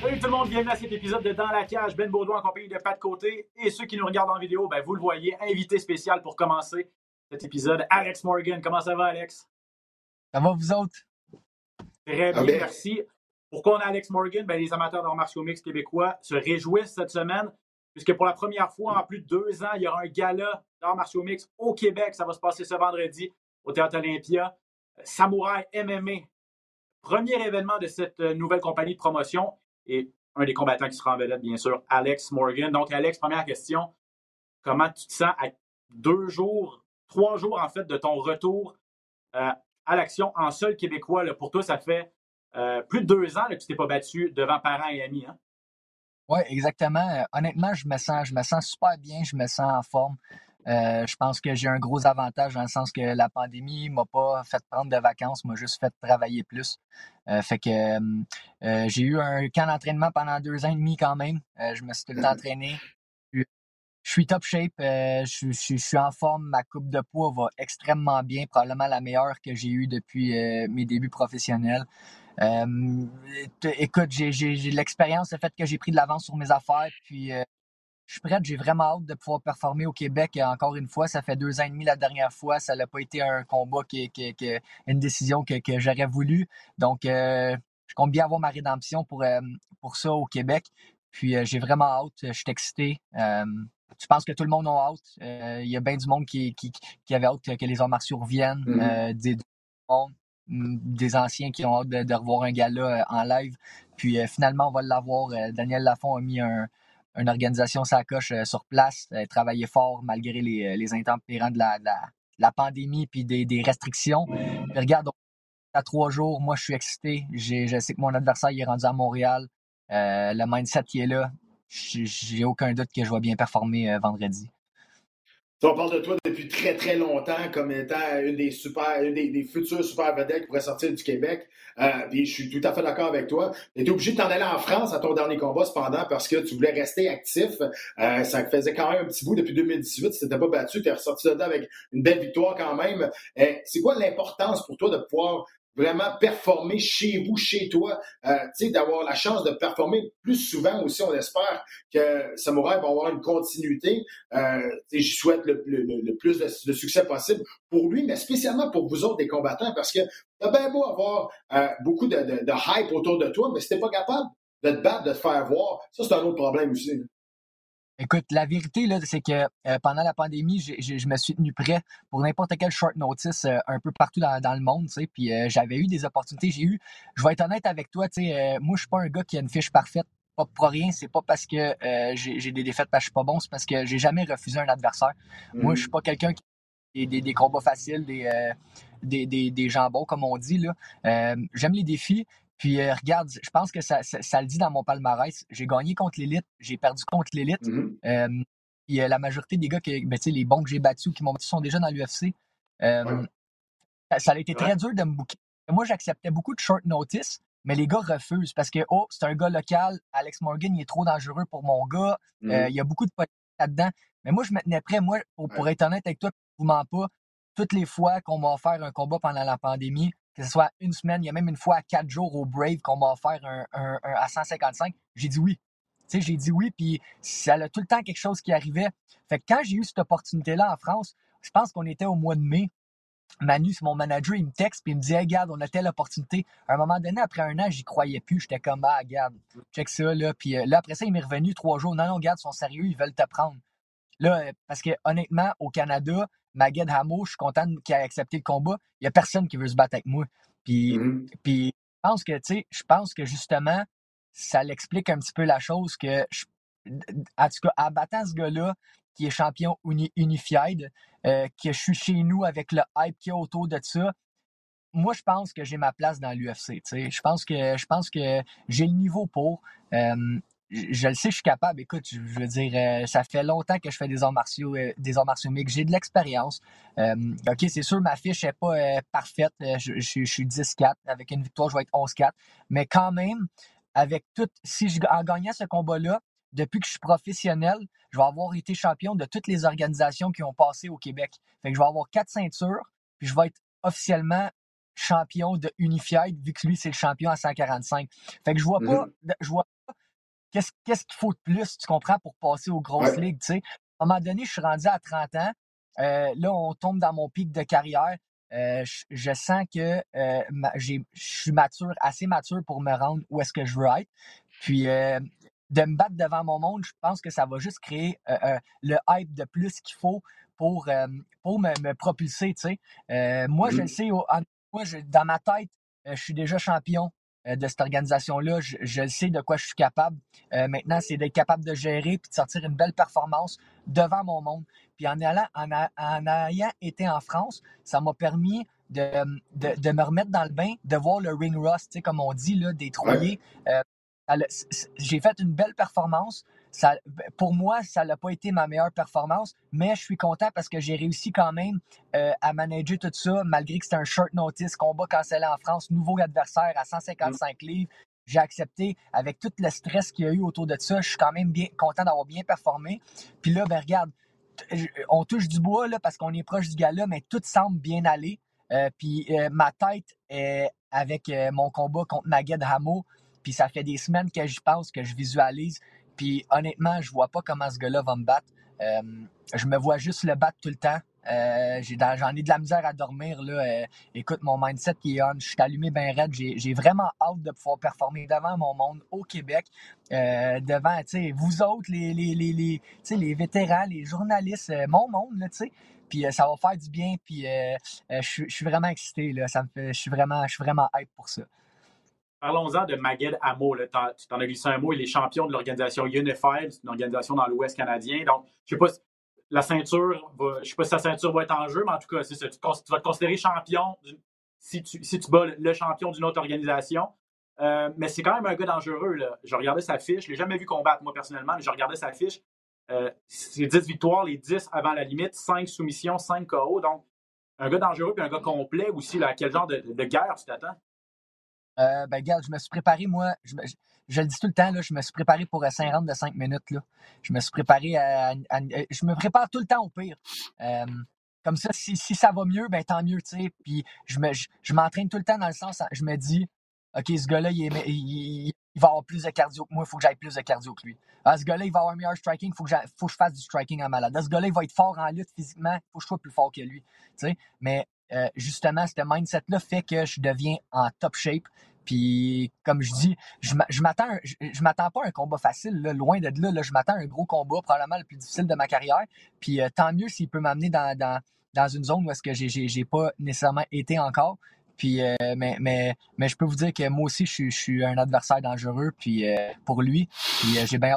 Salut tout le monde, bienvenue à cet épisode de Dans la cage. Ben Baudouin en compagnie de Pat Côté. Et ceux qui nous regardent en vidéo, ben, vous le voyez, invité spécial pour commencer cet épisode, Alex Morgan. Comment ça va, Alex? Ça va, vous autres? Très bien, merci. Pourquoi on a Alex Morgan? Ben, les amateurs d'arts martiaux mix québécois se réjouissent cette semaine, puisque pour la première fois en plus de deux ans, il y aura un gala d'arts martiaux mix au Québec. Ça va se passer ce vendredi au Théâtre Olympia. Samouraï MMA, premier événement de cette euh, nouvelle compagnie de promotion et un des combattants qui sera en vedette, bien sûr, Alex Morgan. Donc, Alex, première question. Comment tu te sens à deux jours, trois jours, en fait, de ton retour euh, à l'action en seul québécois? pour toi, ça fait euh, plus de deux ans que tu t'es pas battu devant parents et amis. Hein? Oui, exactement. Honnêtement, je me sens, je me sens super bien, je me sens en forme. Euh, je pense que j'ai un gros avantage dans le sens que la pandémie m'a pas fait prendre de vacances, m'a juste fait travailler plus. Euh, fait que euh, j'ai eu un camp d'entraînement pendant deux ans et demi quand même. Je me suis tout entraîné. Je suis top shape, je, suis en forme, ma coupe de poids va extrêmement bien, probablement la meilleure que j'ai eue depuis mes débuts professionnels. Écoute, j'ai, l'expérience, le fait que j'ai pris de l'avance sur mes affaires, je suis prête, j'ai vraiment hâte de pouvoir performer au Québec. Et encore une fois, ça fait deux ans et demi la dernière fois, ça n'a pas été un combat, qui, qui, qui- une décision que, que j'aurais voulu. Donc, euh, je compte bien avoir ma rédemption pour, euh, pour ça au Québec. Puis, euh, j'ai vraiment hâte, je suis excité. Euh, je pense que tout le monde a hâte? Il y a bien du monde qui, qui, qui avait hâte que, les arts martiaux reviennent, Mhm. euh, des, mm, des anciens qui ont hâte de, de revoir un euh, en live. Puis finalement, on va l'avoir. Daniel Lafont a mis un, une organisation sa coche euh, sur place, euh, travaillé fort malgré les, euh, les intempérants de la, pandémie puis des, des restrictions. Puis regarde, à trois jours, moi je suis excité. Je sais que mon adversaire il est rendu à Montréal. Euh, le mindset qui est là, j'ai aucun doute que je vais bien performer vendredi. On parle de toi depuis très très longtemps comme étant une des super, une des, futures super vedettes qui pourrait sortir du Québec. Euh, puis je suis tout à fait d'accord avec toi. Tu étais obligé de t'en aller en France à ton dernier combat cependant parce que tu voulais rester actif. Euh, ça faisait quand même un petit bout depuis 2018. Tu t'étais pas battu, tu es ressorti de là avec une belle victoire quand même. Euh, c'est quoi l'importance pour toi de pouvoir vraiment performer chez vous, chez toi, euh, tu sais, d'avoir la chance de performer plus souvent aussi, on espère que Samouraï va avoir une continuité. Euh, je souhaite le, le- le- plus de, succès possible pour lui, mais spécialement pour vous autres, des combattants, parce que t'as bien beau avoir euh, beaucoup de, de- de hype autour de toi, mais si t'es pas capable de te battre, de te faire voir, ça, c'est un autre problème aussi. Écoute, la vérité, là, c'est que euh, pendant la pandémie, je me suis tenu prêt pour n'importe quel short notice euh, un peu partout dans, dans le monde, tu sais, puis euh, j'avais eu des opportunités. J'ai eu, je vais être honnête avec toi, tu sais, moi, je suis pas un gars qui a une fiche parfaite, pas pour rien, c'est pas parce que j'ai des défaites parce que je suis pas bon, c'est parce que j'ai jamais refusé un adversaire. Moi, je suis pas quelqu'un qui des, des, des combats faciles, des, euh, des, des, des jambons, comme on dit, là. Euh, J'aime les défis. Puis euh, regarde, je pense que ça, ça, ça le dit dans mon palmarès. J'ai gagné contre l'élite, j'ai perdu contre l'élite. Euh, puis euh, la majorité des gars, que, ben, tu sais, les bons que j'ai battus ou qui m'ont battu sont déjà dans l'UFC. Euh, Ouais. ça, ça a été très dur de me booker. Moi, j'acceptais beaucoup de short notice, mais les gars refusent parce que, oh, c'est un gars local, Alex Morgan, il est trop dangereux pour mon gars. Mhm. Euh, il y a beaucoup de politique là-dedans. Mais moi, je me tenais prêt. Moi, pour, pour être honnête avec toi, je vous mens pas, toutes les fois qu'on m'a offert un combat pendant la pandémie, que ce soit une semaine, il y a même une fois à quatre jours au Brave qu'on m'a offert un, un- à 155, j'ai dit oui. Tu sais, j'ai dit oui, puis ça a tout le temps quelque chose qui arrivait. Fait que quand j'ai eu cette opportunité-là en France, je pense qu'on était au mois de mai. Manu, c'est mon manager, il me texte puis il me dit hey, regarde, on a telle opportunité. À un moment donné, après un an, j'y croyais plus. J'étais comme ah, regarde, check ça, là. Puis euh, là, après ça, il m'est revenu trois jours. Non, non, regarde, ils sont sérieux, ils veulent te prendre. Là, euh, parce que honnêtement, au Canada, Maged Hamo, je suis content qu'il ait accepté le combat. Il n'y a personne qui veut se battre avec moi. Puis, Mhm. puis je pense que, tu sais, je pense que justement, ça l'explique un petit peu la chose que, je- en tout cas, en battant ce gars-là, qui est champion unified, que je suis chez nous avec le hype qu'il y a autour de ça, moi, je pense que j'ai ma place dans l'UFC. Je pense que je pense que j'ai le niveau pour. Je le sais, je suis capable. Écoute, je, veux dire, euh, ça fait longtemps que je fais des arts martiaux, euh, des arts martiaux mixtes. J'ai de l'expérience. ok, c'est sûr, ma fiche n'est pas euh, parfaite. Je, je suis 10-4. Avec une victoire, je vais être 11-4. Mais quand même, avec tout, si je en gagnant ce combat-là, depuis que je suis professionnel, je vais avoir été champion de toutes les organisations qui ont passé au Québec. Fait que je vais avoir quatre ceintures, puis je vais être officiellement champion de Unified, vu que lui, c'est le champion à 145. Fait que je vois pas, mm-hmm. je vois pas qu'est-ce qu'il faut de plus, tu comprends, pour passer aux grosses ligues, tu sais? À un moment donné, je suis rendu à 30 ans. Euh, là, on tombe dans mon pic de carrière. Euh, je, sens que euh, je suis mature, assez mature pour me rendre où est-ce que je veux être. Puis de me battre devant mon monde, je pense que ça va juste créer le hype de plus qu'il faut pour, pour me, propulser. Tu sais? moi, je le sais, moi, dans ma tête, je suis déjà champion de cette organisation-là. Je, sais de quoi je suis capable. Euh, maintenant, c'est d'être capable de gérer puis de sortir une belle performance devant mon monde. Puis en, allant, en, ayant été en France, ça m'a permis de, de, me remettre dans le bain, de voir le ring rust, comme on dit, là, détruire. J'ai fait une belle performance pour moi, ça n'a pas été ma meilleure performance, mais je suis content parce que j'ai réussi quand même euh, à manager tout ça, malgré que c'était un short notice, combat cancellé en France, nouveau adversaire à 155 mm. livres. J'ai accepté avec tout le stress qu'il y a eu autour de ça. Je suis quand même bien content d'avoir bien performé. Puis là, ben regarde, on touche du bois là, parce qu'on est proche du gala, mais tout semble bien aller. Euh, puis euh, ma tête est avec mon combat contre Maged Hamo. Puis ça fait des semaines que j'y pense, que je visualise. Puis honnêtement, je vois pas comment ce gars-là va me battre. Euh, je me vois juste le battre tout le temps. Euh, j'en ai, de la misère à dormir. Là. Euh, écoute, mon mindset qui est on. Je suis allumé bien raide. J'ai, vraiment hâte de pouvoir performer devant mon monde au Québec. devant vous autres, les, les, les, les, les vétérans, les journalistes, mon monde. Là, puis ça va faire du bien. Puis je, suis vraiment excité. Je suis vraiment, je vraiment hype pour ça. Parlons-en de Maged Amo. Tu t'en as glissé un mot. Il est champion de l'organisation Unified. C'est une organisation dans l'Ouest canadien. Donc, je ne sais pas si la ceinture je sais pas si sa ceinture va être en jeu, mais en tout cas, c'est ça. Tu, vas te considérer champion si tu, bats le champion d'une autre organisation. Euh, mais c'est quand même un gars dangereux. Je regardais sa fiche. Je ne l'ai jamais vu combattre, moi, personnellement, mais je regardais sa fiche. Euh, c'est 10 victoires, les 10 avant la limite, 5 soumissions, 5 KO. Donc, un gars dangereux puis un gars complet aussi. À quel genre de guerre tu t'attends? Euh, ben, regarde, je me suis préparé, moi, je, le dis tout le temps, là, je me suis préparé pour un 50 de 5 minutes. Là. Je me suis préparé à, Je me prépare tout le temps au pire. Euh, comme ça, si, ça va mieux, ben tant mieux, tu sais. Puis je, me, je, m'entraîne tout le temps dans le sens, je me dis, OK, ce gars-là, il, va avoir plus de cardio que moi, il faut que j'aille plus de cardio que lui. Ah, ce gars-là, il va avoir un meilleur striking, il faut, faut, que je fasse du striking en malade. Ah, ce gars-là, il va être fort en lutte physiquement, il faut que je sois plus fort que lui. Tu sais. Mais euh, justement, ce mindset-là fait que je deviens en top shape. Puis, comme je dis, je m'attends, je, m'attends pas à un combat facile, loin de là, Je m'attends à un gros combat, probablement le plus difficile de ma carrière. Puis, euh, tant mieux s'il peut m'amener dans, dans, une zone où est-ce que j'ai, pas nécessairement été encore. Puis, euh, mais, mais, mais je peux vous dire que moi aussi, je, suis un adversaire dangereux puis, pour lui. Puis, j'ai bien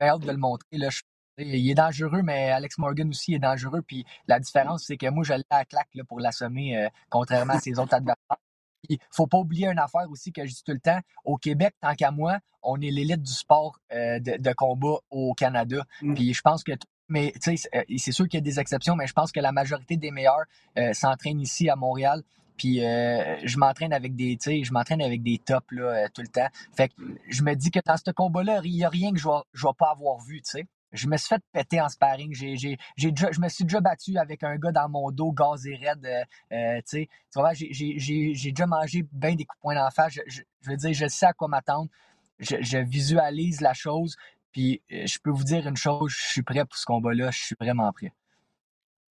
hâte, de le montrer. Là, il est dangereux, mais Alex Morgan aussi est dangereux. Puis la différence, c'est que moi, je l'ai à claque là, pour l'assommer, euh, contrairement à ses autres adversaires. Il faut pas oublier une affaire aussi que je dis tout le temps. Au Québec, tant qu'à moi, on est l'élite du sport euh, de, combat au Canada. Mm. Puis je pense que mais euh, c'est sûr qu'il y a des exceptions, mais je pense que la majorité des meilleurs s'entraînent ici à Montréal. Puis je m'entraîne avec des, je m'entraîne avec des tops là, tout le temps. Fait que je me dis que dans ce combat-là, il n'y a rien que je ne vais, pas avoir vu, tu sais je me suis fait péter en sparring. Je me suis déjà battu avec un gars dans mon dos, gaz et raide. Euh, euh, tu vois, j'ai, déjà mangé bien des coups de poing d'en face. Je, veux dire, je sais à quoi m'attendre. Je, visualise la chose. Puis euh, je peux vous dire une chose, je suis prêt pour ce combat-là. Je suis vraiment prêt.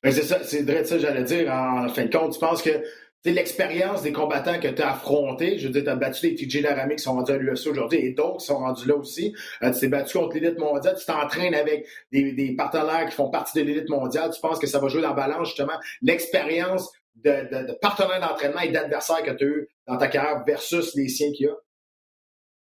Ben, c'est ça, c'est vrai ça, j'allais dire. En fin de compte, tu penses que l'expérience des combattants que tu as affrontés. Je veux dire, tu as battu les TJ Laramie qui sont rendus à l'UFC aujourd'hui et d'autres qui sont rendus là aussi. Euh, tu t'es battu contre l'élite mondiale. Tu t'entraînes avec des, partenaires qui font partie de l'élite mondiale. Tu penses que ça va jouer dans la balance, justement, l'expérience de, partenaires d'entraînement et d'adversaires que tu as eu dans ta carrière versus les siens qu'il y a?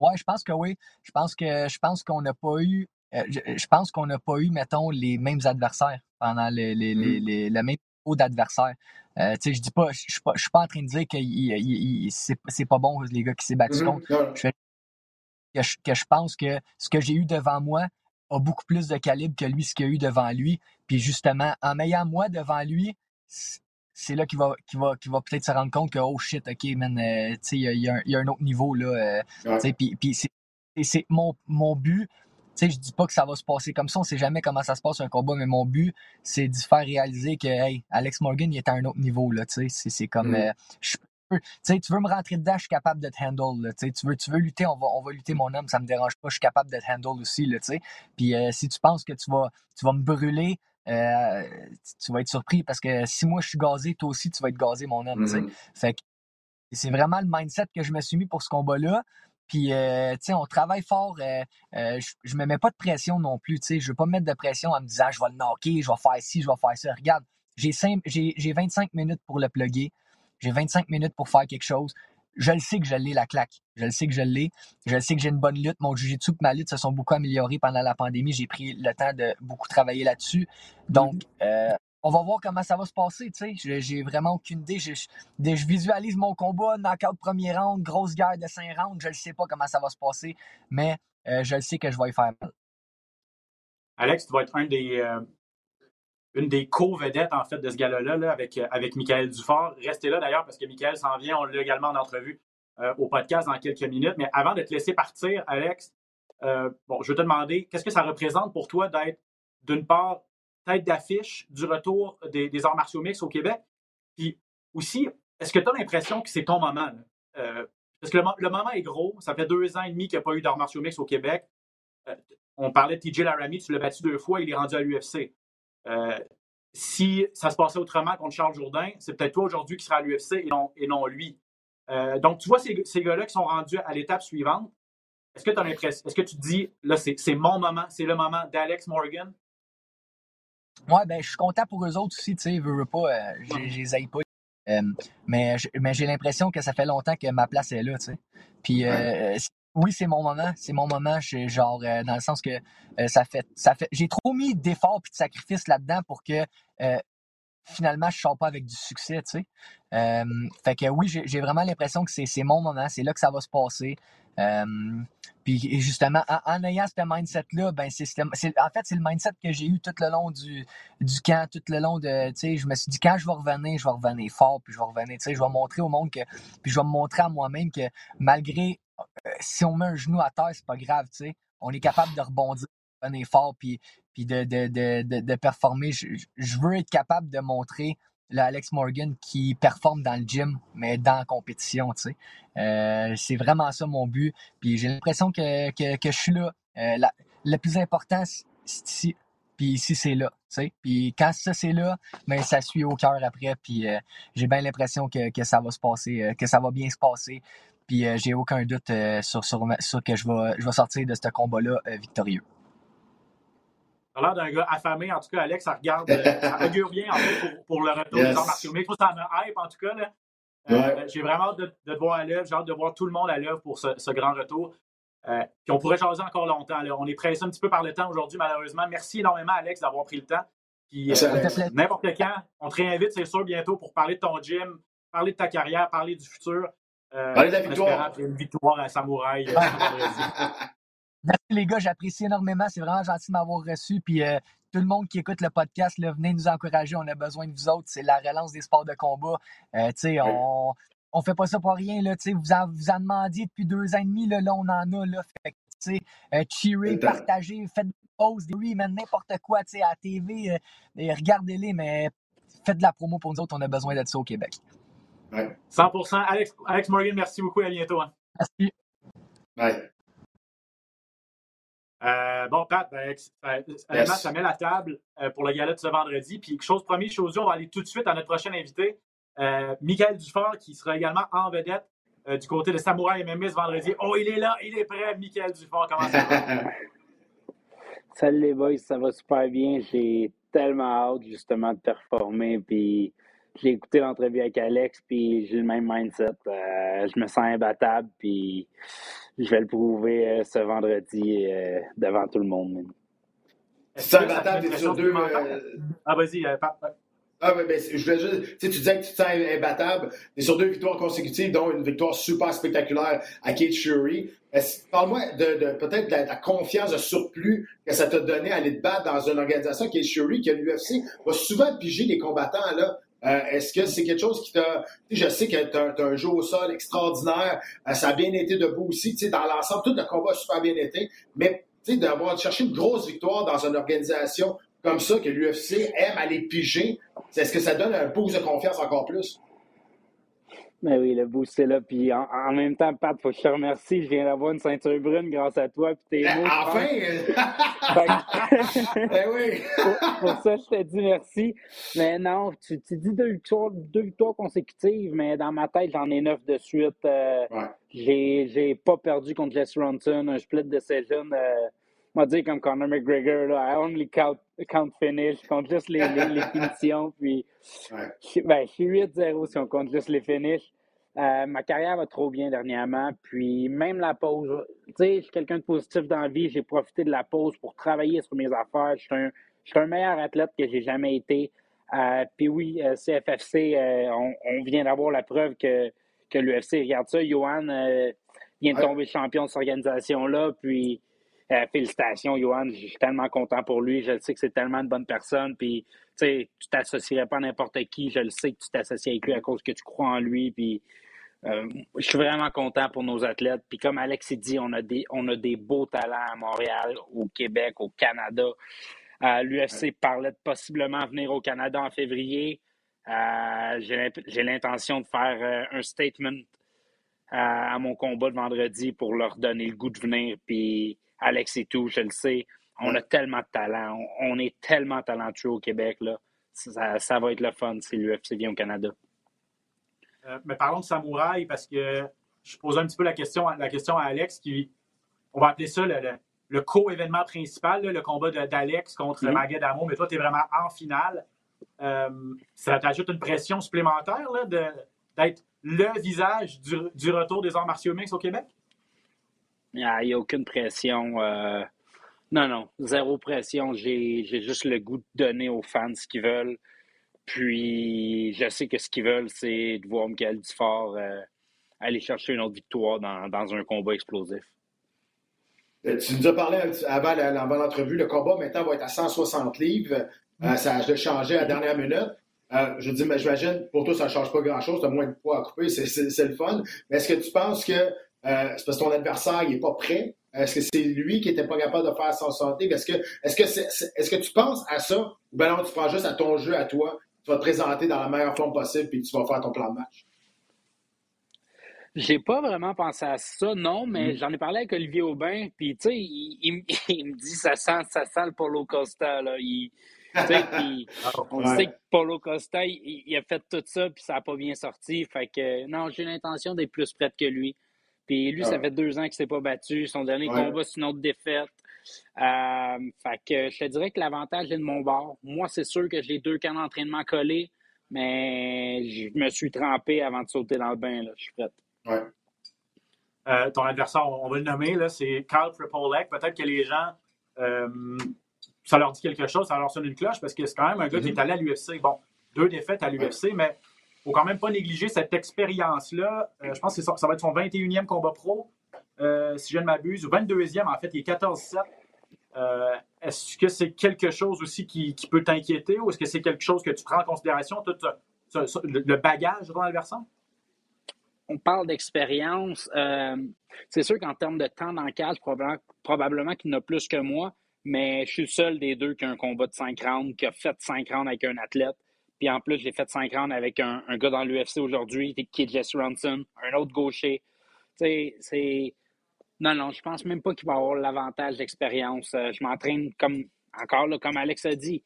Oui, je pense que oui. Je pense que je pense qu'on n'a pas eu je, pense qu'on n'a pas eu, mettons, les mêmes adversaires pendant les, les, mm. les, le même niveau d'adversaire. Euh, je dis pas, je suis pas, pas en train de dire que c'est pas bon les gars qui s'est battu mm-hmm. contre. Je, que, je, pense que ce que j'ai eu devant moi a beaucoup plus de calibre que lui, ce qu'il a eu devant lui. Puis justement, en m'ayant moi devant lui, c'est là qu'il va, va, va peut-être se rendre compte que, oh shit, ok, man, euh, il y, a, y, a un autre niveau, là. Euh, puis, puis c'est mon, mon but. Tu sais, je dis pas que ça va se passer comme ça, on sait jamais comment ça se passe un combat, mais mon but, c'est de faire réaliser que, hey, Alex Morgan, il est à un autre niveau, là, tu sais. C'est comme, mm. euh, sais, tu veux me rentrer dedans, je suis capable de te handle. Là, tu, veux, tu veux lutter, on va, on va lutter mon homme, ça me dérange pas, je suis capable de te handle aussi. Là, Puis si tu penses que tu vas, tu vas me brûler, euh, tu vas être surpris parce que si moi je suis gazé, toi aussi tu vas être gazé, mon homme. Mm-hmm. Fait que c'est vraiment le mindset que je me suis mis pour ce combat-là. Puis, euh, tu sais, on travaille fort. Euh, je, ne me mets pas de pression non plus. Tu sais, je veux pas me mettre de pression en me disant, je vais le knocker, je vais faire ci, je vais faire ça. Regarde, j'ai 25 minutes pour le plugger. J'ai 25 minutes pour faire quelque chose je le sais que je l'ai la claque. Je le sais que je l'ai. Je le sais que j'ai une bonne lutte. Mon jiu-jitsu et ma lutte se sont beaucoup améliorés pendant la pandémie. J'ai pris le temps de beaucoup travailler là-dessus. Donc, mm-hmm. euh, on va voir comment ça va se passer. J'ai vraiment aucune idée. Je, visualise mon combat, knockout premier round, grosse guerre de cinq rounds. Je ne sais pas comment ça va se passer, mais euh, je le sais que je vais y faire mal. Alex, tu vas être un des, euh, une des co-vedettes en fait de ce gala-là avec, euh, avec Michael Dufort. Restez là d'ailleurs parce que Michael s'en vient, on l'a également en entrevue au podcast dans quelques minutes. Mais avant de te laisser partir, Alex, bon, je vais te demander, qu'est-ce que ça représente pour toi d'être, d'une part, d'affiche du retour des, arts martiaux mix au Québec? Puis aussi, est-ce que tu as l'impression que c'est ton moment? parce que le, moment est gros. Ça fait deux ans et demi qu'il n'y a pas eu d'arts martiaux mix au Québec. on parlait de TJ Laramie, tu l'as battu deux fois, il est rendu à l'UFC. Euh, si ça se passait autrement contre Charles Jourdain, c'est peut-être toi aujourd'hui qui sera à l'UFC et non, lui. Euh, donc, tu vois ces, ces gars-là qui sont rendus à l'étape suivante. Est-ce que tu as l'impression, est-ce que tu te dis, là, c'est mon moment, c'est le moment d'Alex Morgan? Ouais, ben, je suis content pour eux autres aussi, tu sais, veux, veux pas, euh, je les pas. mais mais j'ai l'impression que ça fait longtemps que ma place est là, tu sais. Puis oui, c'est mon moment. C'est mon moment. Genre, euh, dans le sens que euh, ça fait. ça fait J'ai trop mis d'efforts et de sacrifices là-dedans pour que euh, finalement, je sors pas avec du succès, tu sais. fait que oui, j'ai vraiment l'impression que c'est mon moment. C'est là que ça va se passer. puis justement, en, ayant ce mindset-là, ben c'est en fait, c'est le mindset que j'ai eu tout le long du, du camp, tout le long de, tu sais, je me suis dit, quand je vais revenir, je vais revenir fort, puis je vais revenir, tu sais, je vais montrer au monde que, puis je vais me montrer à moi-même que malgré euh, si on met un genou à terre, c'est pas grave, tu sais. On est capable de rebondir, un effort, puis, de, de, de, de, performer. Je, veux être capable de montrer le Alex Morgan qui performe dans le gym, mais dans la compétition, tu sais. Euh, c'est vraiment ça mon but. Puis j'ai l'impression que, que, que, je suis là. Euh, le plus important, c'est ici. Puis ici, c'est là. Tu sais. Puis quand ça, c'est là, ben, ça suit au cœur après. Puis j'ai bien l'impression que, que, ça va se passer, que ça va bien se passer. Puis euh, j'ai aucun doute euh, sur, sur, que je vais, je vais sortir de ce combat-là euh, victorieux. L'air d'un gars affamé, en tout cas, Alex, ça regarde, ça augure bien en fait, pour, le retour des arts martiaux mixtes. Ça me hype, en tout cas. Là. J'ai vraiment hâte de, te voir à l'œuvre. J'ai hâte de voir tout le monde à l'œuvre pour ce, grand retour. puis on pourrait jaser encore longtemps. On est pressé un petit peu par le temps aujourd'hui, malheureusement. Merci énormément, Alex, d'avoir pris le temps. Puis n'importe quand, on te réinvite, c'est sûr, bientôt pour parler de ton gym, parler de ta carrière, parler du futur. Euh, Allez, la victoire. Une victoire à Samouraï. Euh, Merci les gars, j'apprécie énormément. C'est vraiment gentil de m'avoir reçu. Puis euh, tout le monde qui écoute le podcast, là, venez nous encourager. On a besoin de vous autres. C'est la relance des sports de combat. Euh, on, on fait pas ça pour rien. Là, vous, en, vous en demandiez depuis deux ans et demi. Là, là on en a. Là, fait, euh, cheerer, partager, faites des pauses, des oui, n'importe quoi à la TV. regardez-les, mais faites de la promo pour nous autres. On a besoin d'être ça au Québec. 100 Alex, Alex Morgan, merci beaucoup. À bientôt. Hein. Merci. Bye. Euh, bon, Pat, ben, ça met la table euh, pour le gala de ce vendredi. Puis, chose promise, chose due, on va aller tout de suite à notre prochain invité, euh, Michael Dufort, qui sera également en vedette du côté de Samouraï MMA ce vendredi. Oh, il est là, il est prêt, Michael Dufort. Comment ça va? Salut les boys, ça va super bien. J'ai tellement hâte justement de performer. Puis j'ai écouté l'entrevue avec Alex, puis j'ai le même mindset. Euh, je me sens imbattable, puis je vais le prouver euh, ce vendredi euh, devant tout le monde. C'est imbattable, t'es sur deux. Euh, ah, vas-y, euh, Ah, oui, ben, je voulais juste. Tu disais que tu te sens imbattable. Tu es sur deux victoires consécutives, dont une victoire super spectaculaire à Kate Shuri. Parle-moi de, peut-être de, la confiance, de surplus que ça t'a donné à aller te battre dans une organisation, Kate Shuri, que l'UFC va souvent piger les combattants, là. Euh, est-ce que c'est quelque chose qui t'a. Je sais que tu as, un jeu au sol extraordinaire. Euh, ça a bien été debout aussi. Dans l'ensemble, tout le combat a super bien été. Mais d'avoir cherché une grosse victoire dans une organisation comme ça, que l'UFC aime aller piger, est-ce que ça donne un boost de confiance encore plus? Mais oui, le boost, c'est là. Puis en, même temps, Pat, faut que je te remercie. Je viens d'avoir une ceinture brune grâce à toi. Puis tes ben, mots. Enfin! ben oui! pour, ça, je te dis merci. Mais non, tu, tu dis deux victoires, deux victoires consécutives, mais dans ma tête, j'en ai neuf de suite. Euh, ouais. J'ai pas perdu contre Jesse Ronson, un split de jeunes. Euh, va dire comme Conor McGregor, là, I only count, count finish, je compte juste les, les, finitions. Puis, je, ben, je suis 8-0 si on compte juste les finishes. Euh, ma carrière va trop bien dernièrement. Puis même la pause, tu sais, je suis quelqu'un de positif dans la vie. J'ai profité de la pause pour travailler sur mes affaires. Je suis un, je suis un meilleur athlète que j'ai jamais été. Euh, puis oui, euh, CFFC, on, on, vient d'avoir la preuve que, que l'UFC regarde ça. Johan vient de tomber champion de cette organisation-là. Puis euh, félicitations, Johan. Je suis tellement content pour lui. Je sais que c'est tellement une bonne personne. Puis, tu sais, tu t'associerais pas à n'importe qui. Je le sais que tu t'associes avec lui à cause que tu crois en lui. Puis, euh, je suis vraiment content pour nos athlètes. Puis, comme Alex dit, on a des, on a des beaux talents à Montréal, au Québec, au Canada. Euh, L'UFC parlait de possiblement venir au Canada en février. J'ai l'intention de faire un statement à, mon combat de vendredi pour leur donner le goût de venir. Puis, Alex et tout, je le sais. On a tellement de talent. On, est tellement talentueux au Québec. Là. Ça, va être le fun si l'UFC vient au Canada. Euh, mais parlons de Samouraï parce que je pose un petit peu la question, la question à Alex qui, on va appeler ça le, co-événement principal, le combat d'Alex contre mm -hmm. mais toi, tu es vraiment en finale. Euh, ça t'ajoute une pression supplémentaire d'être le visage du, du, retour des arts martiaux mix au Québec? Il n'y a, aucune pression. Euh, non, non, zéro pression. J'ai juste le goût de donner aux fans ce qu'ils veulent. Puis, je sais que ce qu'ils veulent, c'est de voir Michael Dufort euh, aller chercher une autre victoire dans, dans, un combat explosif. Euh, tu nous as parlé avant, l'entrevue, le combat maintenant va être à 160 livres. ça a changé à la dernière minute. je dis, mais j'imagine, pour toi, ça ne change pas grand-chose, tu as moins de poids à couper, c'est le fun. Mais est-ce que tu penses que euh, c'est parce que ton adversaire n'est pas prêt. Est-ce que c'est lui qui n'était pas capable de faire son santé? Est-ce que, est-ce, que est-ce que tu penses à ça? Ou bien non, tu prends juste à ton jeu, à toi, tu vas te présenter dans la meilleure forme possible puis tu vas faire ton plan de match? J'ai pas vraiment pensé à ça, non, mais mm. j'en ai parlé avec Olivier Aubin, puis tu sais, il, me dit ça sent, ça sent le Polo Costa, là. Il, on sait que Polo Costa, il, a fait tout ça, puis ça n'a pas bien sorti. Fait que non, j'ai l'intention d'être plus prête que lui. Puis lui, ça ah. fait deux ans qu'il ne s'est pas battu. Son dernier combat, c'est une autre défaite. Euh, fait que je te dirais que l'avantage est de mon bord. Moi, c'est sûr que j'ai deux camps d'entraînement collés, mais je me suis trempé avant de sauter dans le bain. Là. Je suis prête. Ouais. Euh, ton adversaire, on va le nommer, là, c'est Carl Tripolek. Peut-être que les gens, euh, ça leur dit quelque chose, ça leur sonne une cloche parce que c'est quand même un gars qui est mm-hmm. allé à l'UFC. Bon, deux défaites à l'UFC, mais faut quand même pas négliger cette expérience-là. Euh, je pense que ça, va être son 21e combat pro, euh, si je ne m'abuse, ou 22e, en fait, il est 14-7. Euh, est-ce que c'est quelque chose aussi qui, peut t'inquiéter ou est-ce que c'est quelque chose que tu prends en considération, tout le bagage ton adversaire? On parle d'expérience. c'est sûr qu'en termes de temps dans le probablement, probablement qu'il n'a plus que moi, mais je suis le seul des deux qui a un combat de 5 rounds, qui a fait 5 rounds avec un athlète. Puis en plus, j'ai fait 5 rounds avec un, un gars dans l'UFC aujourd'hui, qui est Jesse Ronson, un autre gaucher. Tu sais, c'est. Non, non, je pense même pas qu'il va avoir l'avantage d'expérience. Euh, je m'entraîne comme, encore là, comme Alex a dit,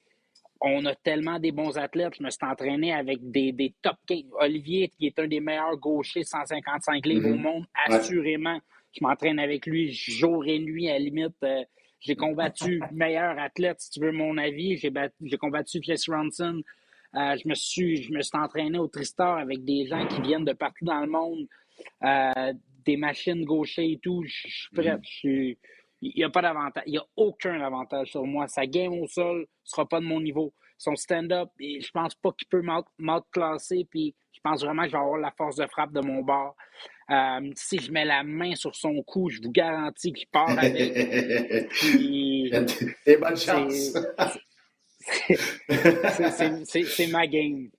on a tellement des bons athlètes. Je me suis entraîné avec des, des top Olivier, qui est un des meilleurs gauchers 155 livres au mm-hmm. monde, assurément. Je m'entraîne avec lui jour et nuit, à la limite. Euh, j'ai combattu meilleur athlète, si tu veux mon avis. J'ai combattu Jesse Ronson. Euh, je, me suis, je me suis entraîné au Tristar avec des gens qui viennent de partout dans le monde, euh, des machines gauchers et tout. Je, suis prêt. Il il n'y a pas d'avantage. Il n'y a aucun avantage sur moi. Sa game au sol ne sera pas de mon niveau. Son stand-up, je pense pas qu'il peut m'outclasser. Puis je pense vraiment que je vais avoir la force de frappe de mon bord. Euh, si je mets la main sur son cou, je vous garantis qu'il part avec. Et bonne chance. C'est ma game.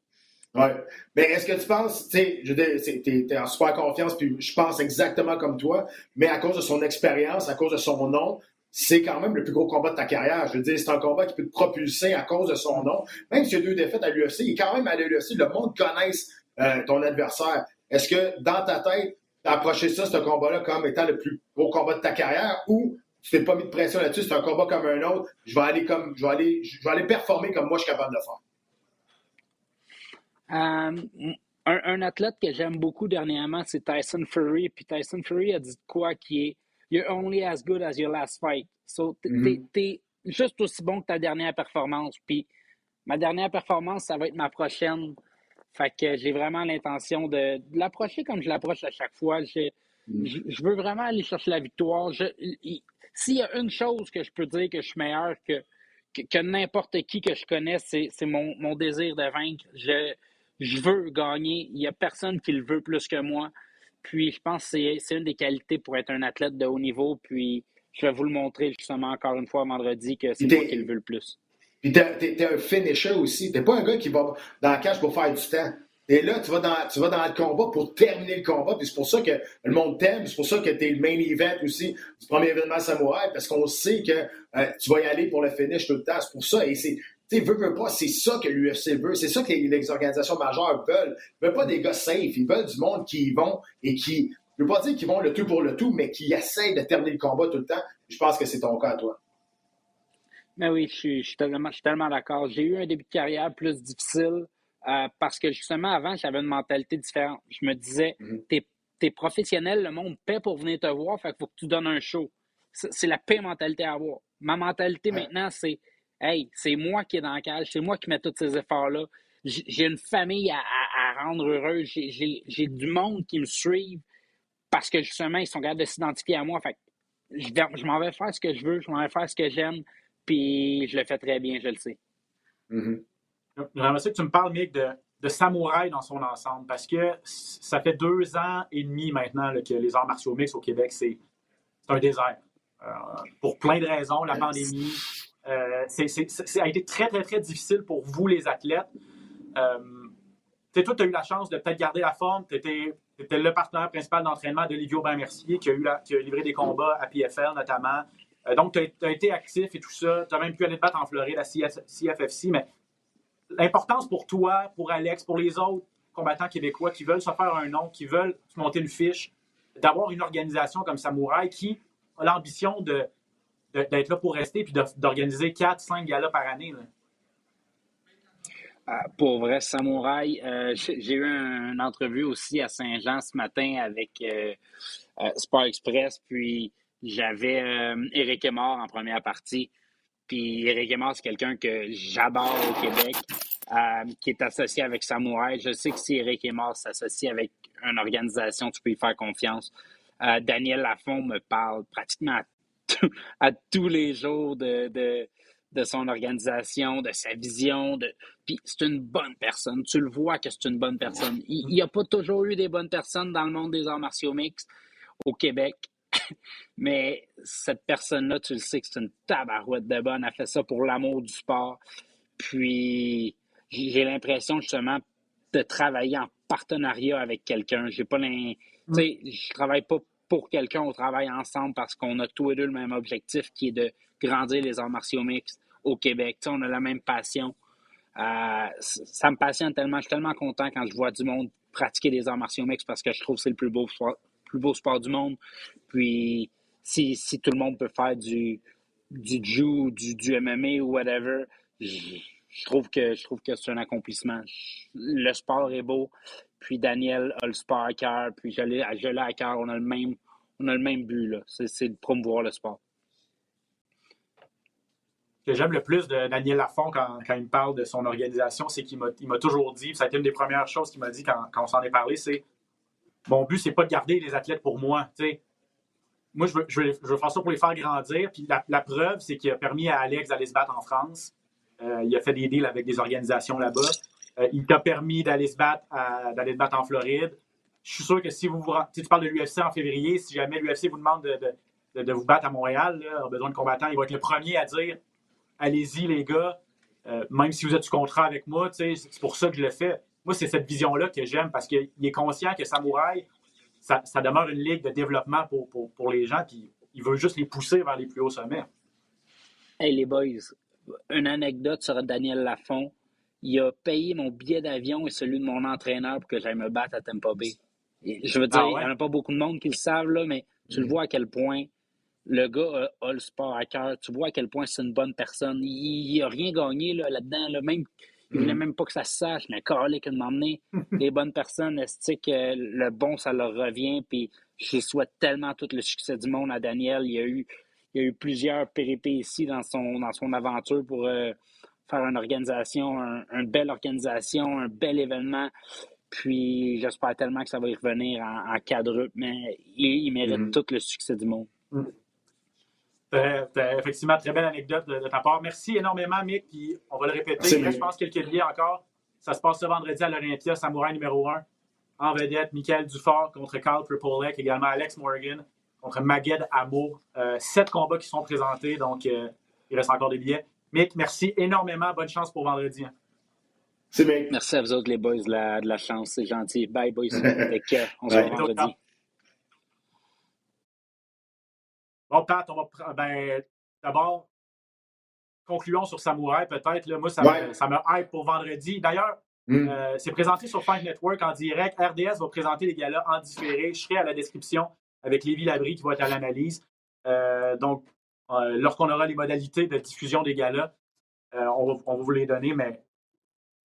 Oui. Mais est-ce que tu penses, tu sais, tu es, en super confiance, puis je pense exactement comme toi, mais à cause de son expérience, à cause de son nom, c'est quand même le plus gros combat de ta carrière. Je veux dire, c'est un combat qui peut te propulser à cause de son nom. Même si y a deux défaites à l'UFC, il est quand même à l'UFC. Le monde connaisse euh, ton adversaire. Est-ce que dans ta tête, tu as approché ça, ce combat-là, comme étant le plus gros combat de ta carrière ou tu t'es pas mis de pression là-dessus, c'est un combat comme un autre, je vais aller comme je vais aller, je vais aller performer comme moi je suis capable de faire. Euh, un, athlète que j'aime beaucoup dernièrement, c'est Tyson Fury. Puis Tyson Fury a dit quoi qui est You're only as good as your last fight. So, mm-hmm. t'es juste aussi bon que ta dernière performance. Puis ma dernière performance, ça va être ma prochaine. Fait que j'ai vraiment l'intention de, l'approcher comme je l'approche à chaque fois. Mm-hmm. Je, je, veux vraiment aller chercher la victoire. S'il y a une chose que je peux dire que je suis meilleur que, que, n'importe qui que je connais, c'est mon, mon, désir de vaincre. Je, je veux gagner. Il n'y a personne qui le veut plus que moi. Puis je pense que c'est une des qualités pour être un athlète de haut niveau. Puis je vais vous le montrer justement encore une fois vendredi que c'est moi qui le veux le plus. Puis t'es es un finisher aussi. T'es pas un gars qui va dans la cage pour faire du temps. Et là, tu vas, dans, tu vas dans le combat pour terminer le combat. Puis c'est pour ça que le monde t'aime. C'est pour ça que tu es le main event aussi du premier événement samouraï. Parce qu'on sait que euh, tu vas y aller pour le finish tout le temps. C'est pour ça. Et c'est tu sais, veut, veut pas, c'est ça que l'UFC veut. C'est ça que les, organisations majeures veulent. Ils veulent pas des gars safe. Ils veulent du monde qui y vont et qui, je veux pas dire qu'ils vont le tout pour le tout, mais qui essayent de terminer le combat tout le temps. Je pense que c'est ton cas, toi. Mais oui, je suis, je suis tellement d'accord. J'ai eu un début de carrière plus difficile euh, parce que justement, avant, j'avais une mentalité différente. Je me disais, mm-hmm. t'es es professionnel, le monde paie pour venir te voir, fait qu'il faut que tu donnes un show. C'est la paix mentalité à avoir. Ma mentalité maintenant, c'est Hey, c'est moi qui est dans la cage, c'est moi qui mets tous ces efforts-là. J'ai une famille à, rendre heureuse, j'ai du monde qui me suit parce que justement, ils sont capables de s'identifier à moi. Fait je, m'en vais faire ce que je veux, je m'en vais faire ce que j'aime, puis je le fais très bien, je le sais. Mm J'aimerais que tu me parles, Mick, de, de samouraï dans son ensemble, parce que ça fait deux ans et demi maintenant que les arts martiaux mix au Québec, c'est un désert. Euh, pour plein de raisons, la pandémie, euh, ça a été très, très, très difficile pour vous, les athlètes. Euh, toi, tu as eu la chance de peut-être garder la forme. Tu étais, le partenaire principal d'entraînement d'Olivier Aubin-Mercier, qui, a eu qui a livré des combats à PFL notamment. Euh, donc, tu as, été actif et tout ça. Tu as même pu aller te battre en Floride à CFFC. Mais l'importance pour toi, pour Alex, pour les autres combattants québécois qui veulent se faire un nom, qui veulent se monter une fiche, d'avoir une organisation comme Samouraï qui a l'ambition de, d'être là pour rester puis d'organiser 4-5 galas par année. Ah, pour vrai, Samouraï, euh, j'ai eu une entrevue aussi à Saint-Jean ce matin avec euh, euh, Sport Express, puis j'avais Éric Emard en première partie. Puis Éric Emard, c'est quelqu'un que j'adore au Québec, qui est associé avec Samouraï. Je sais que si Éric Emard s'associe avec une organisation, tu peux y faire confiance. Daniel Lafont me parle pratiquement à tous les jours de, de, son organisation, de sa vision. De... Puis c'est une bonne personne. Tu le vois que c'est une bonne personne. Il n'y a pas toujours eu des bonnes personnes dans le monde des arts martiaux mixtes au Québec. Mais cette personne-là, tu le sais que c'est une tabarouette de bonne. Elle fait ça pour l'amour du sport. Puis j'ai l'impression justement de travailler en partenariat avec quelqu'un. J'ai pas l'in... sais, je travaille pas pour quelqu'un, on travaille ensemble parce qu'on a tous et deux le même objectif qui est de grandir les arts martiaux mixtes au Québec. on a la même passion. Euh, ça me passionne tellement. Je suis tellement content quand je vois du monde pratiquer les arts martiaux mixtes parce que je trouve que c'est le plus beau, plus beau sport du monde. Puis, si, tout le monde peut faire du, du Jiu, du, du MMA ou whatever, je, trouve que, je trouve que c'est un accomplissement. Le sport est beau. Puis Daniel a le sport à cœur. Puis je l'ai à cœur. On a le même, on a le même but, C'est de promouvoir le sport. Ce que j'aime le plus de Daniel Lafont quand, il me parle de son organisation, c'est qu'il m'a toujours dit, ça a été une des premières choses qu'il m'a dit quand, on s'en est parlé, c'est mon but, c'est pas de garder les athlètes pour moi. moi, je veux, je, veux, faire ça pour les faire grandir. Puis la, preuve, c'est qu'il a permis à Alex d'aller se battre en France. Euh, il a fait des deals avec des organisations là-bas. Euh, il t'a permis d'aller se battre en Floride. Je suis sûr que si vous vous tu parles de l'UFC en février, si jamais l'UFC vous demande de, de, vous battre à Montréal, besoin de combattants, il va être le premier à dire allez-y les gars, euh, même si vous êtes sous contrat avec moi, c'est pour ça que je le fais. Moi, c'est cette vision-là que j'aime parce qu'il est conscient que Samouraï, ça, demeure une ligue de développement pour, pour, les gens, puis il veut juste les pousser vers les plus hauts sommets. Hey les boys, une anecdote sur Daniel Lafont. Il a payé mon billet d'avion et celui de mon entraîneur pour que j'aille me battre à Tampa Bay. je veux dire, ah il n'y en a pas beaucoup de monde qui le savent, là, mais tu le mm. vois à quel point le gars a, le sport à cœur. Tu vois à quel point c'est une bonne personne. Il n'a rien gagné là-dedans. Là, même, il ne voulait mm. même pas que ça se sache, mais Carly qui m'emmener. Les bonnes personnes, est que le bon, ça leur revient? Puis je souhaite tellement tout le succès du monde à Daniel. Il y a eu, il y a eu plusieurs péripéties dans son, dans son aventure pour euh, faire une organisation, une belle organisation, un bel événement. Puis j'espère tellement que ça va y revenir en, en mais il, mérite mm. tout le succès du monde. Mm effectivement, très belle anecdote de, ta part. Merci énormément, Mick. Puis on va le répéter. je pense quelques billets encore. Ça se passe ce vendredi à l'Olympia, Samouraï numéro 1. En vedette, Michael Dufort contre Carl Pripolek, également Alex Morgan contre Maged Amour. Euh, sept combats qui sont présentés, donc euh, il reste encore des billets. Mick, merci énormément. Bonne chance pour vendredi. Hein. C'est Mick. Merci à vous autres, les boys, de la, de la chance. C'est gentil. Bye, boys. on se voit vendredi. Bon, Pat, on va. Ben, d'abord, concluons sur Samouraï, peut-être. Moi, ça, me, ça me hype pour vendredi. D'ailleurs, hmm. euh, c'est présenté sur Fight Network en direct. RDS va présenter les galas en différé. Je serai à la description avec Lévi Labrie qui va être à l'analyse. Euh, donc, euh, lorsqu'on aura les modalités de diffusion des galas, on va, on, va, vous les donner, mais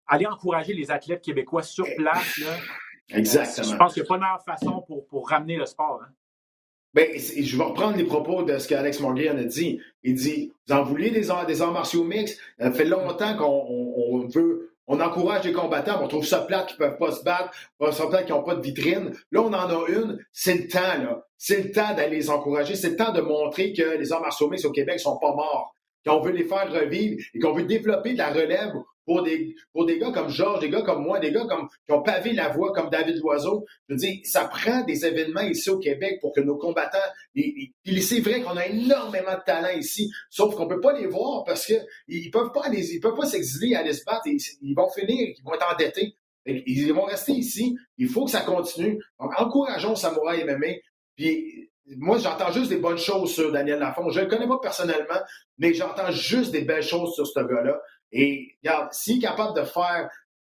allez encourager les athlètes québécois sur place. Là. Exactement. je pense qu'il n'y a pas de meilleure façon pour, pour ramener le sport. Hein. Ben, je vais reprendre les propos de ce qu'Alex Morgan a dit. Il dit Vous en voulez des arts, des arts martiaux mixtes? Ça fait longtemps qu'on veut. On encourage les combattants, on trouve ça plate qu'ils ne peuvent pas se battre, on ça plate qu'ils n'ont pas de vitrine. Là, on en a une, c'est le temps, là. C'est le temps d'aller les encourager, c'est le temps de montrer que les arts martiaux mixtes au Québec sont pas morts, qu'on veut les faire revivre et qu'on veut développer de la relève pour des, gars comme Georges, des gars comme moi, des gars comme, qui ont pavé la voie comme David Loiseau. Je veux dire, ça prend des événements ici au Québec pour que nos combattants. c'est vrai qu'on a énormément de talent ici, sauf qu'on peut pas les voir parce que ils peuvent pas ils s'exiler à aller ils vont finir, ils vont être endettés. Ils vont rester ici. Il faut que ça continue. Donc, encourageons Samouraï MMA. Puis, moi, j'entends juste des bonnes choses sur Daniel Lafont. Je ne le connais pas personnellement, mais j'entends juste des belles choses sur ce gars-là. Et regarde, s'il est capable de faire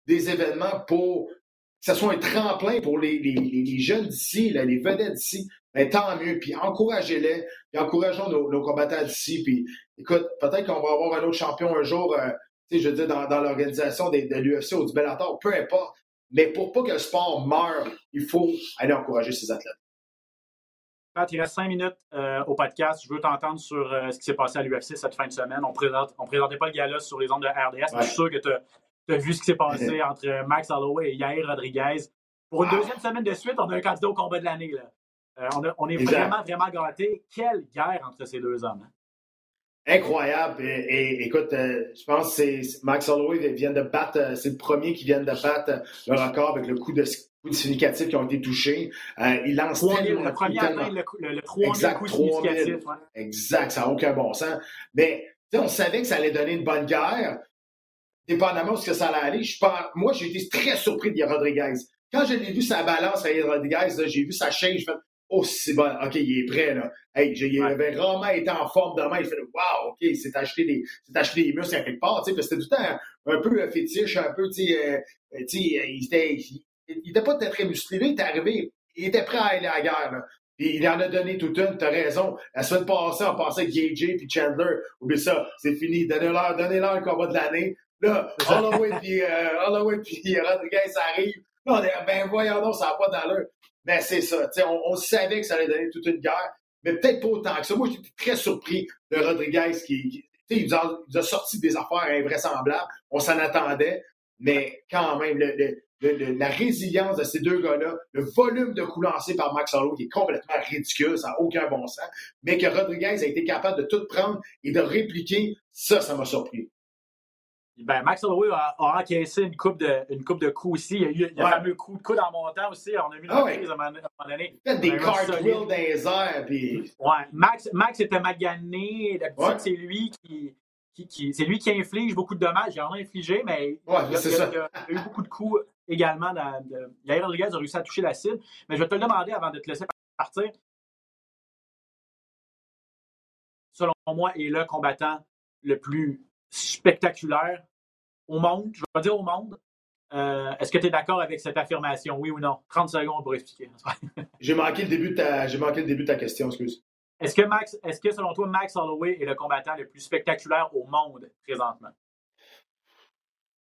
des événements pour que ce soit un tremplin pour les, les, les jeunes d'ici, les vedettes d'ici, ben, tant mieux. Puis encouragez-les, puis encourageons nos, combattants d'ici. Puis écoute, peut-être qu'on va avoir un autre champion un jour, euh, je veux dire, dans, dans l'organisation de, l'UFC ou du Bellator, peu importe. Mais pour pas que le sport meure, il faut aller encourager ces athlètes. Pat, il reste cinq minutes euh, au podcast. Je veux t'entendre sur euh, ce qui s'est passé à l'UFC cette fin de semaine. On ne présentait pas le gala sur les ondes de RDS, mais je suis sûr que tu as, vu ce qui s'est passé entre Max Holloway et Yair Rodriguez. Pour une ah. deuxième semaine de suite, on a un candidat au combat de l'année. Euh, on, est vraiment, vraiment gâtés. Quelle guerre entre ces deux hommes. Hein? Incroyable. Et, écoute, je pense que Max Holloway vient de battre, c'est le premier qui vient de battre le record avec le coup de significatifs qui ont été touchés. Euh, il lance 3 tellement, le premier tellement... le, le, le 3 exact, coups significatifs. Ouais. Exact, ça n'a aucun bon sens. Mais on savait que ça allait donner une bonne guerre, dépendamment de ce que ça allait aller. Je pense, moi, j'ai été très surpris de Rodriguez. Quand je l'ai vu sa balance à Rodriguez, j'ai vu sa chaîne, je fais Oh, c'est bon, OK, il est prêt, là. Hey, il avait vraiment été en forme demain. Il fait Wow, OK, il s'est acheté des, s'est acheté des muscles à quelque part, tu sais, parce que c'était tout le temps un, peu fétiche, un peu, tu sais, euh, tu sais, il était, il n'était pas très musclé. il est arrivé, il était prêt à aller à la guerre. il en a donné toute une, t'as raison. La semaine passée, on passait avec JJ puis Chandler. Oublie ça, c'est fini. Donnez-leur, donnez-leur le combat de l'année. Là, Holloway puis, euh, Holloway puis Rodriguez arrive. Là, on est, ben voyons donc, ça n'a pas d'allure. Ben c'est ça. On, on savait que ça allait donner toute une guerre, mais peut-être pas autant que ça. Moi, j'étais très surpris de Rodriguez qui, il nous, a, il, a, sorti des affaires invraisemblables. On s'en attendait, mais quand même, le, la résilience de ces deux gars-là, le volume de coups lancés par Max Holloway qui est complètement ridicule, ça n'a aucun bon sens, mais que Rodriguez a été capable de tout prendre et de répliquer, ça, ça m'a surpris. Ben, Max Holloway a, encaissé une coupe de, une coupe de coups aussi. Il y a eu le fameux coup de coude en montant aussi. On a vu une ah reprise à un moment donné. Fait des cartwheels dans les airs. Puis... Ouais. Max, Max était magané. D'habitude, c'est lui qui, qui, qui c'est lui qui inflige beaucoup de dommages. Il en a infligé, mais ouais, il, a, il, a, eu beaucoup de coups également. Dans, de... Yair Rodriguez a réussi à toucher la cible. Mais je vais te le demander avant de te laisser partir. Selon moi, est le combattant le plus spectaculaire au monde, je vais dire au monde. Euh, est-ce que tu es d'accord avec cette affirmation, oui ou non? 30 secondes pour expliquer. j'ai manqué le début de ta, j'ai manqué le début de ta question, excuse. Est-ce que Max, est-ce que selon toi, Max Holloway est le combattant le plus spectaculaire au monde présentement?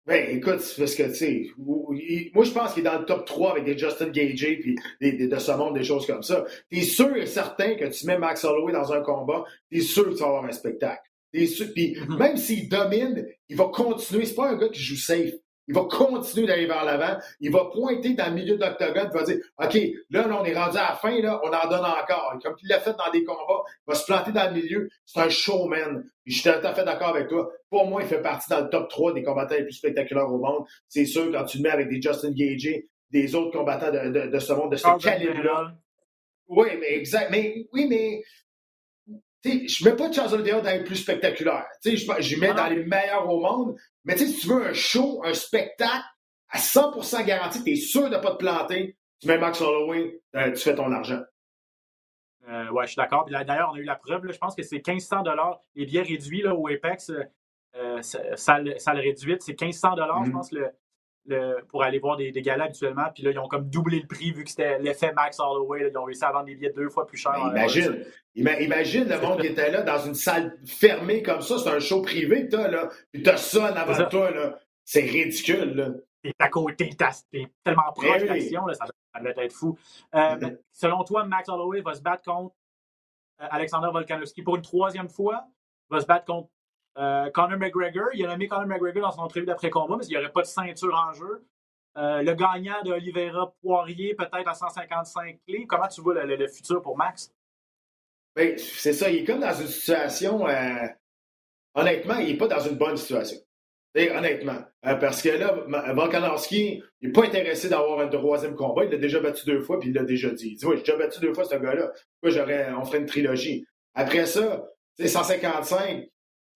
Ben, écoute, parce que, tu sais, moi, je pense qu'il est dans le top 3 avec des Justin Gage puis des, de ce monde, des choses comme ça. T'es sûr et certain que tu mets Max Holloway dans un combat, t'es sûr que tu vas avoir un spectacle. Puis mm-hmm. même s'il domine, il va continuer. C'est pas un gars qui joue safe. Il va continuer d'aller vers l'avant. Il va pointer dans le milieu de l'octogone. Il va dire OK, là, on est rendu à la fin, là, on en donne encore. Comme il l'a fait dans des combats, il va se planter dans le milieu. C'est un showman. je suis tout à fait d'accord avec toi. Pour moi, il fait partie dans le top 3 des combattants les plus spectaculaires au monde. C'est sûr, quand tu le mets avec des Justin Gage, des autres combattants de, de, ce monde, de ce calibre-là. Oui, mais exact. Mais oui, mais je ne mets pas Charles Oliveira dans les plus spectaculaires. Je, je mets dans les meilleurs au monde. Mais si tu veux un show, un spectacle à 100% garanti, tu es sûr de ne pas te planter, tu mets Max Holloway, euh, tu fais ton argent. Euh, ouais, je suis d'accord. D'ailleurs, on a eu la preuve. je pense que c'est 1500 Les billets réduits là, au Apex, euh, ça, le réduit. C'est 1500 Je mm-hmm. pense, le, pour aller voir des, des galas habituellement. Puis là, ils ont comme doublé le prix vu que c'était l'effet Max Holloway. ils ont réussi à vendre des billets deux fois plus cher. imagine, imagine le monde qui était là dans une salle fermée comme ça. C'est un show privé que t'as, là. Puis t'as ça en avant de toi, là. C'est ridicule, là. T'es à côté, t'es tellement proche de ben l'action, ça, ça devait être fou. Euh, selon toi, Max Holloway va se battre contre euh, Alexander Volkanovski pour une troisième fois, va se battre contre euh, Conor McGregor, il a nommé Conor McGregor dans son entrevue d'après-combat, mais il n'y aurait pas de ceinture en jeu. Euh, le gagnant de Oliveira Poirier, peut-être à 155 clés. Comment tu vois le, futur pour Max? Ben, c'est ça, il est comme dans une situation. Euh, honnêtement, il n'est pas dans une bonne situation. honnêtement. parce que là, Volkanovski, n'est pas intéressé d'avoir un troisième combat. Il l'a déjà battu deux fois, puis il l'a déjà dit. Il dit Oui, j'ai déjà battu deux fois ce gars-là. Pourquoi on ferait une trilogie? Après ça, 155,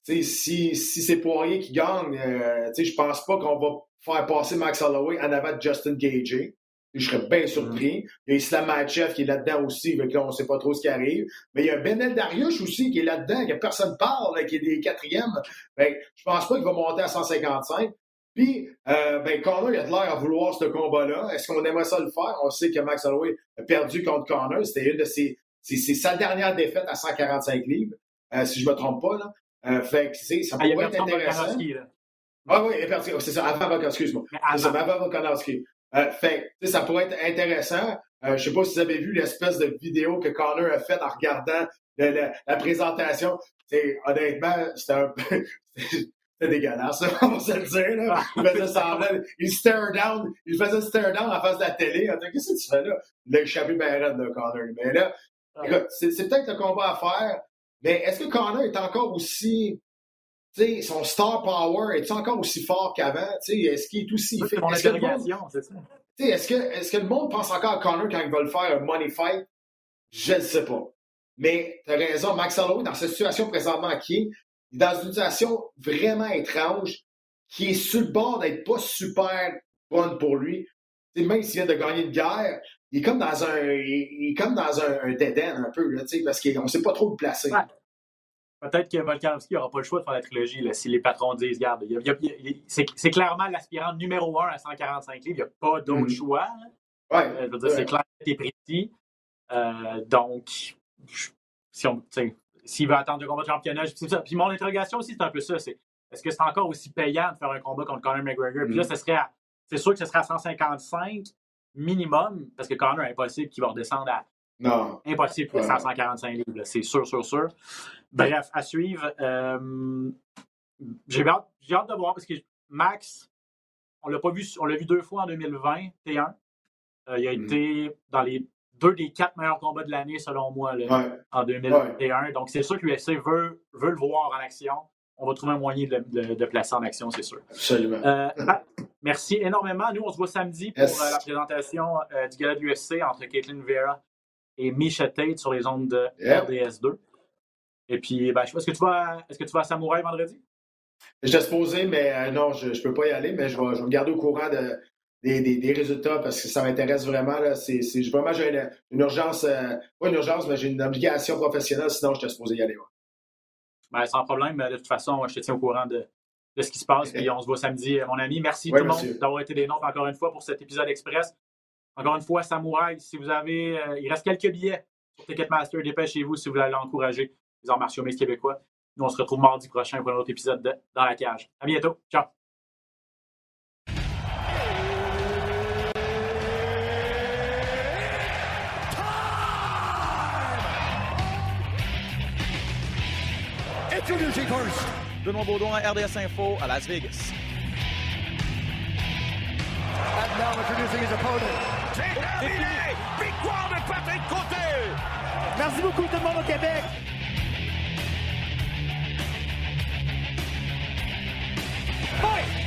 si, si c'est Poirier qui gagne, euh, je pense pas qu'on va faire passer Max Holloway en avant de Justin Gage. Je serais bien surpris. Il y a Islam Machev qui est là-dedans aussi, donc là, on ne sait pas trop ce qui arrive. Mais il y a Benel Dariush aussi qui est là-dedans, que personne parle, qui est des quatrièmes. Ben, je pense pas qu'il va monter à 155. Puis, euh, ben, Connor, il a de l'air à vouloir ce combat-là. Est-ce qu'on aimerait ça le faire? On sait que Max Holloway a perdu contre Connor. C'était une de ses, c'est sa dernière défaite à 145 livres, euh, si je me trompe pas, là. Euh, fait que, ça ah, pourrait être intéressant. Ah oui, c'est ça, avant Volkanovski, excuse-moi. C'est ça, avant Volkanovski. Euh, fait ça pourrait être intéressant. Euh, je sais pas si vous avez vu l'espèce de vidéo que Connor a faite en regardant la présentation. honnêtement, c'était un peu... C'était dégueulasse, on va se le dire. Là. Il faisait semblant, il stare down, il faisait stare down en face de la télé. Qu'est-ce que tu fais là? Il a échappé bien raide, de Connor. Mais là, écoute, c'est peut-être le combat à faire. Mais est-ce que Connor est encore aussi. tu sais, son star power est encore aussi fort qu'avant? Est-ce qu'il est aussi. C'est mon interrogation, c'est ça. Est-ce que, est que le monde pense encore à Connor quand il va le faire un money fight? Je ne sais pas. Mais tu as raison, Max Holloway, dans cette situation présentement qui est, il est dans une situation vraiment étrange qui est sur le bord d'être pas super bonne pour lui. même s'il vient de gagner une guerre, il est comme dans un, il est comme dans un, un dead end un peu, là, parce qu'on ne sait pas trop le placer. Peut-être que Volkanovski n'aura pas le choix de faire la trilogie là, si les patrons disent, regarde, c'est clairement l'aspirant numéro un à 145 livres, il n'y a pas d'autre mm-hmm. choix. Ouais, euh, c'est clair que tu es précis. Euh, donc, si on, s'il veut attendre le combat de championnat, c'est ça. Puis mon interrogation aussi, c'est un peu ça. C'est est-ce que c'est encore aussi payant de faire un combat contre Conor McGregor? Puis là, mm-hmm. ce serait c'est sûr que ce serait à 155, minimum, parce que Connor, impossible qu'il va redescendre à. Non. Impossible pour 145 livres, c'est sûr, sûr, sûr. Bref, à suivre. Euh, j'ai hâte, hâte, de voir parce que Max, on l'a pas vu, on l'a vu deux fois en 2020, T1. il a mm. été dans les deux des quatre meilleurs combats de l'année, selon moi, en 2021. Donc, c'est sûr que l'UFC veut, veut le voir en action. On va trouver un moyen de placer en action, c'est sûr. Absolument. Euh, merci énormément. Nous, on se voit samedi pour euh, la présentation euh, du gala de l'UFC entre Caitlin Vera et Misha Tate sur les ondes de RDS2. Et puis, ben, je sais pas, est-ce que, tu vas, est-ce que tu vas à Samouraï vendredi? J'étais supposé, mais non, je ne peux pas y aller, mais je vais, je vais me garder au courant de, des, résultats parce que ça m'intéresse vraiment. Là. C'est, vraiment, j'ai une, urgence, euh, pas une urgence, mais j'ai une obligation professionnelle, sinon je suis supposé y aller. Ben, sans problème. De toute façon, je te tiens au courant de, ce qui se passe. Et on se voit samedi, mon ami. Merci tout le monde d'avoir été des nôtres encore une fois pour cet épisode express. Encore une fois, Samouraï, si vous avez. Euh, il reste quelques billets sur Ticketmaster. Dépêchez-vous si vous voulez encourager les arts martiaux québécois. Nous, on se retrouve mardi prochain pour un autre épisode de Dans la cage. À bientôt. Ciao. Introducing first. Benoît Baudouin, RDS Info à Las Vegas. And now introducing his opponent. C'est terminé! Victoire de Patrick Côté! Merci beaucoup tout le monde au Québec. Fight!